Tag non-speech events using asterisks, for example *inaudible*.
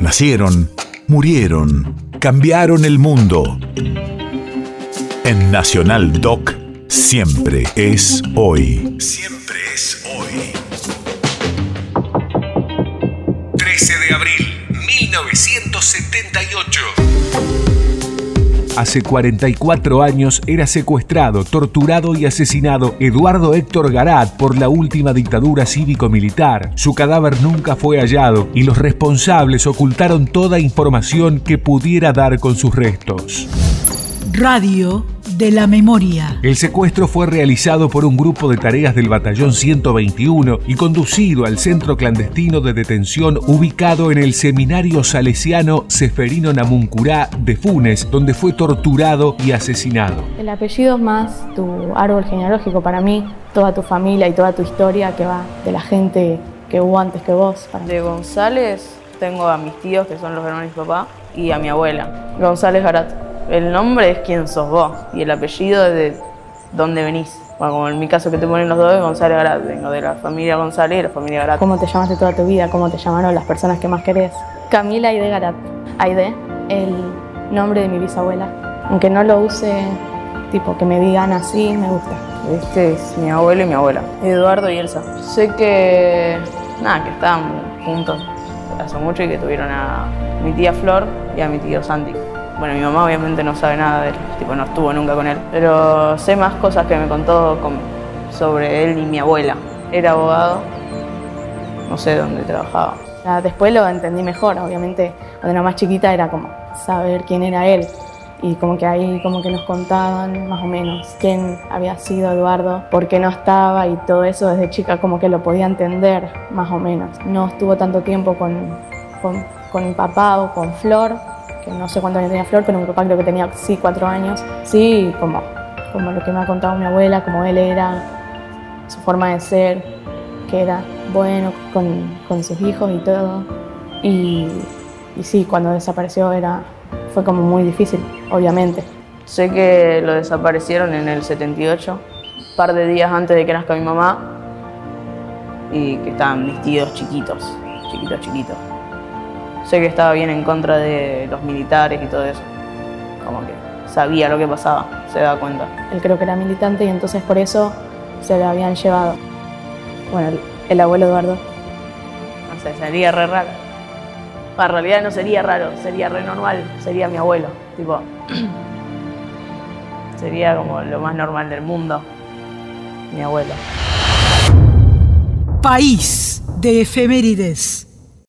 Nacieron, murieron, cambiaron el mundo. En Nacional Doc, siempre es hoy. Siempre es hoy. 13 de abril, 1978. Hace 44 años era secuestrado, torturado y asesinado Eduardo Héctor Garat por la última dictadura cívico-militar. Su cadáver nunca fue hallado y los responsables ocultaron toda información que pudiera dar con sus restos. Radio de la memoria. El secuestro fue realizado por un grupo de tareas del Batallón 121 y conducido al centro clandestino de detención ubicado en el Seminario Salesiano Seferino Namuncurá de Funes, donde fue torturado y asesinado. El apellido es más tu árbol genealógico para mí, toda tu familia y toda tu historia que va de la gente que hubo antes que vos. De González tengo a mis tíos, que son los hermanos de mi papá, y a mi abuela, González Garat. El nombre es quién sos vos y el apellido es de dónde venís. Bueno, como en mi caso que te ponen los dos, González Garat. Vengo de la familia González y la familia Garat. ¿Cómo te llamaste toda tu vida? ¿Cómo te llamaron las personas que más querés? Camila Aide Garat. Aide, el nombre de mi bisabuela. Aunque no lo use, tipo, que me digan así, me gusta. Este es mi abuelo y mi abuela, Eduardo y Elsa. Sé que, nada, que estaban juntos hace mucho y que tuvieron a mi tía Flor y a mi tío Santi. Bueno, mi mamá obviamente no sabe nada de él, tipo no estuvo nunca con él, pero sé más cosas que me contó sobre él y mi abuela. Era abogado, no sé dónde trabajaba. Después lo entendí mejor, obviamente cuando era más chiquita era como saber quién era él y como que ahí como que nos contaban más o menos quién había sido Eduardo, por qué no estaba y todo eso desde chica como que lo podía entender más o menos. No estuvo tanto tiempo con, con, con mi papá o con Flor, que no sé cuánto años tenía Flor, pero mi papá creo que tenía sí cuatro años. Sí, como, como lo que me ha contado mi abuela, como él era, su forma de ser, que era bueno con, con sus hijos y todo. Y, y, sí, cuando desapareció era, fue como muy difícil, obviamente. Sé que lo desaparecieron en el 78, un par de días antes de que nazca mi mamá, y que estaban mis tíos chiquitos, chiquitos, chiquitos sé que estaba bien en contra de los militares y todo eso. Como que sabía lo que pasaba, se da cuenta. Él creo que era militante y entonces por eso se lo habían llevado. Bueno, el, abuelo Eduardo. No sé, sería re raro. en realidad no sería raro, sería re normal, sería mi abuelo. Tipo, *clears throat* sería como lo más normal del mundo. Mi abuelo. País de efemérides.